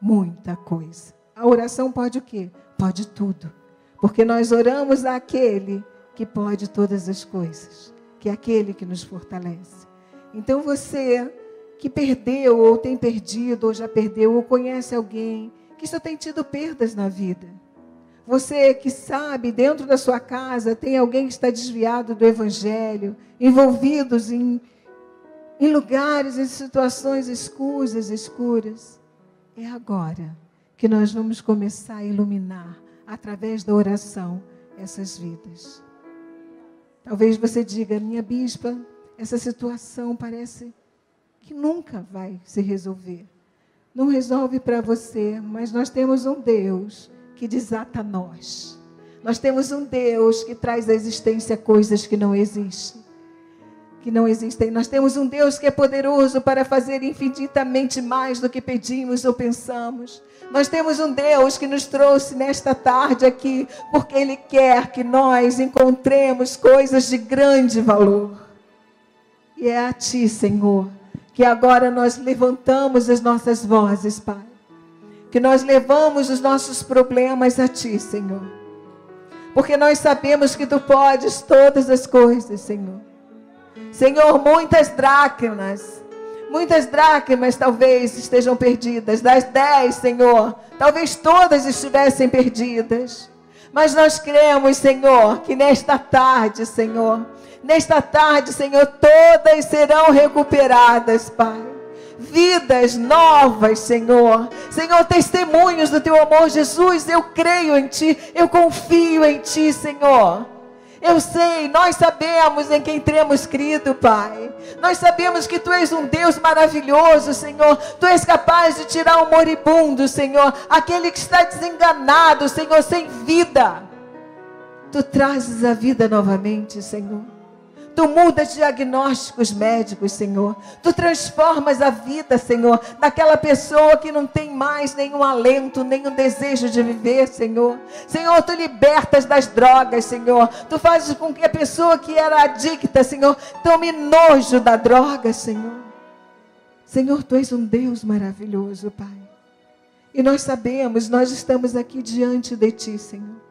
muita coisa. A oração pode o quê? Pode tudo. Porque nós oramos àquele que pode todas as coisas, que é aquele que nos fortalece. Então você que perdeu ou tem perdido ou já perdeu ou conhece alguém que só tem tido perdas na vida. Você que sabe, dentro da sua casa tem alguém que está desviado do evangelho, envolvidos em em lugares, em situações escuras, escuras. É agora que nós vamos começar a iluminar, através da oração, essas vidas. Talvez você diga, minha bispa, essa situação parece que nunca vai se resolver. Não resolve para você, mas nós temos um Deus que desata nós. Nós temos um Deus que traz à existência coisas que não existem que não existem. Nós temos um Deus que é poderoso para fazer infinitamente mais do que pedimos ou pensamos. Nós temos um Deus que nos trouxe nesta tarde aqui, porque Ele quer que nós encontremos coisas de grande valor. E é a Ti, Senhor, que agora nós levantamos as nossas vozes, Pai. Que nós levamos os nossos problemas a Ti, Senhor. Porque nós sabemos que Tu podes todas as coisas, Senhor. Senhor, muitas dracmas, muitas dracmas talvez estejam perdidas. Das dez, Senhor, talvez todas estivessem perdidas. Mas nós cremos, Senhor, que nesta tarde, Senhor, nesta tarde, Senhor, todas serão recuperadas, Pai. Vidas novas, Senhor. Senhor, testemunhos do teu amor, Jesus. Eu creio em Ti, eu confio em Ti, Senhor. Eu sei, nós sabemos em quem temos crido, Pai. Nós sabemos que Tu és um Deus maravilhoso, Senhor. Tu és capaz de tirar o moribundo, Senhor. Aquele que está desenganado, Senhor, sem vida. Tu trazes a vida novamente, Senhor. Tu mudas diagnósticos médicos, Senhor. Tu transformas a vida, Senhor, daquela pessoa que não tem mais nenhum alento, nenhum desejo de viver, Senhor. Senhor, tu libertas das drogas, Senhor. Tu fazes com que a pessoa que era adicta, Senhor, tome nojo da droga, Senhor. Senhor, tu és um Deus maravilhoso, Pai. E nós sabemos, nós estamos aqui diante de ti, Senhor.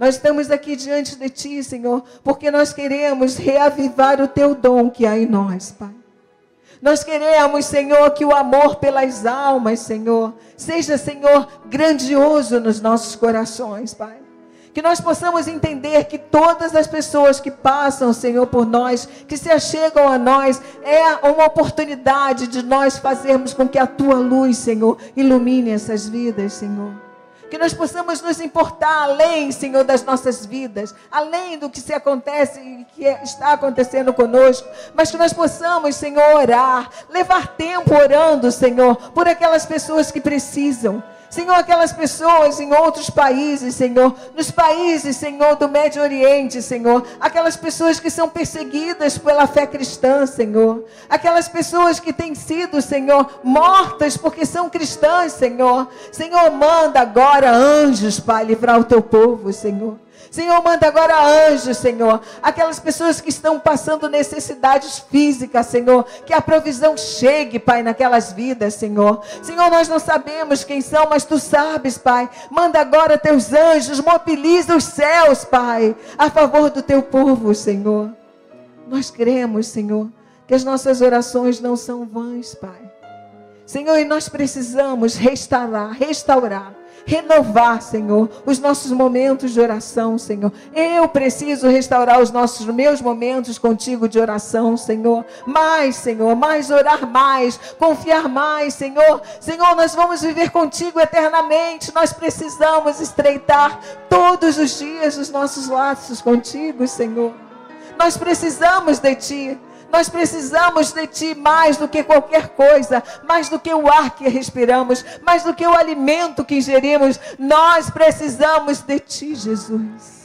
Nós estamos aqui diante de Ti, Senhor, porque nós queremos reavivar o Teu dom que há em nós, Pai. Nós queremos, Senhor, que o amor pelas almas, Senhor, seja, Senhor, grandioso nos nossos corações, Pai. Que nós possamos entender que todas as pessoas que passam, Senhor, por nós, que se achegam a nós, é uma oportunidade de nós fazermos com que a tua luz, Senhor, ilumine essas vidas, Senhor. Que nós possamos nos importar além, Senhor, das nossas vidas, além do que se acontece e que está acontecendo conosco, mas que nós possamos, Senhor, orar, levar tempo orando, Senhor, por aquelas pessoas que precisam. Senhor, aquelas pessoas em outros países, Senhor, nos países, Senhor, do Médio Oriente, Senhor, aquelas pessoas que são perseguidas pela fé cristã, Senhor, aquelas pessoas que têm sido, Senhor, mortas porque são cristãs, Senhor. Senhor, manda agora anjos para livrar o teu povo, Senhor. Senhor, manda agora anjos, Senhor. Aquelas pessoas que estão passando necessidades físicas, Senhor. Que a provisão chegue, Pai, naquelas vidas, Senhor. Senhor, nós não sabemos quem são, mas tu sabes, Pai. Manda agora teus anjos, mobiliza os céus, Pai, a favor do teu povo, Senhor. Nós cremos, Senhor, que as nossas orações não são vãs, Pai. Senhor, e nós precisamos restaurar, restaurar renovar, Senhor, os nossos momentos de oração, Senhor. Eu preciso restaurar os nossos meus momentos contigo de oração, Senhor. Mais, Senhor, mais orar mais, confiar mais, Senhor. Senhor, nós vamos viver contigo eternamente. Nós precisamos estreitar todos os dias os nossos laços contigo, Senhor. Nós precisamos de ti. Nós precisamos de Ti mais do que qualquer coisa, mais do que o ar que respiramos, mais do que o alimento que ingerimos. Nós precisamos de Ti, Jesus.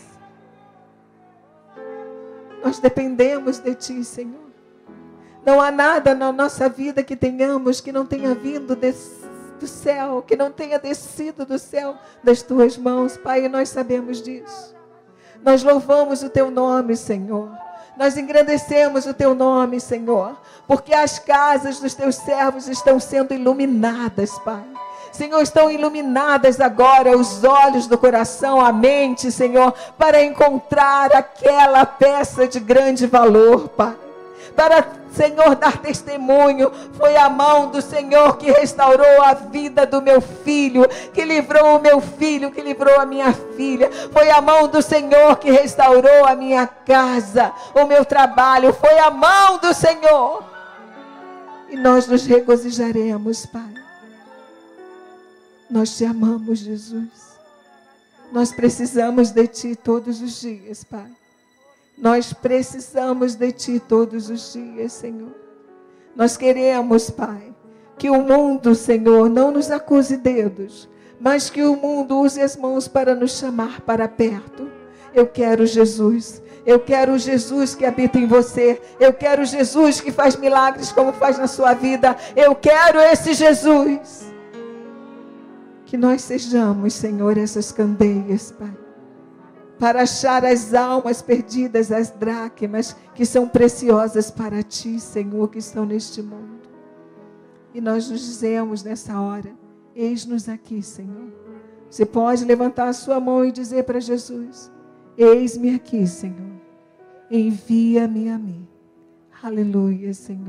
Nós dependemos de Ti, Senhor. Não há nada na nossa vida que tenhamos que não tenha vindo do céu, que não tenha descido do céu das tuas mãos, Pai, nós sabemos disso. Nós louvamos o teu nome, Senhor. Nós engrandecemos o teu nome, Senhor, porque as casas dos teus servos estão sendo iluminadas, Pai. Senhor, estão iluminadas agora os olhos do coração, a mente, Senhor, para encontrar aquela peça de grande valor, Pai. Para Senhor, dar testemunho. Foi a mão do Senhor que restaurou a vida do meu filho, que livrou o meu filho, que livrou a minha filha. Foi a mão do Senhor que restaurou a minha casa, o meu trabalho. Foi a mão do Senhor. E nós nos regozijaremos, Pai. Nós te amamos, Jesus. Nós precisamos de Ti todos os dias, Pai. Nós precisamos de Ti todos os dias, Senhor. Nós queremos, Pai, que o mundo, Senhor, não nos acuse dedos, mas que o mundo use as mãos para nos chamar para perto. Eu quero Jesus. Eu quero Jesus que habita em você. Eu quero Jesus que faz milagres como faz na sua vida. Eu quero esse Jesus. Que nós sejamos, Senhor, essas candeias, Pai para achar as almas perdidas, as dracmas que são preciosas para ti, Senhor, que estão neste mundo. E nós nos dizemos nessa hora: Eis-nos aqui, Senhor. Você pode levantar a sua mão e dizer para Jesus: Eis-me aqui, Senhor. Envia-me a mim. Aleluia, Senhor.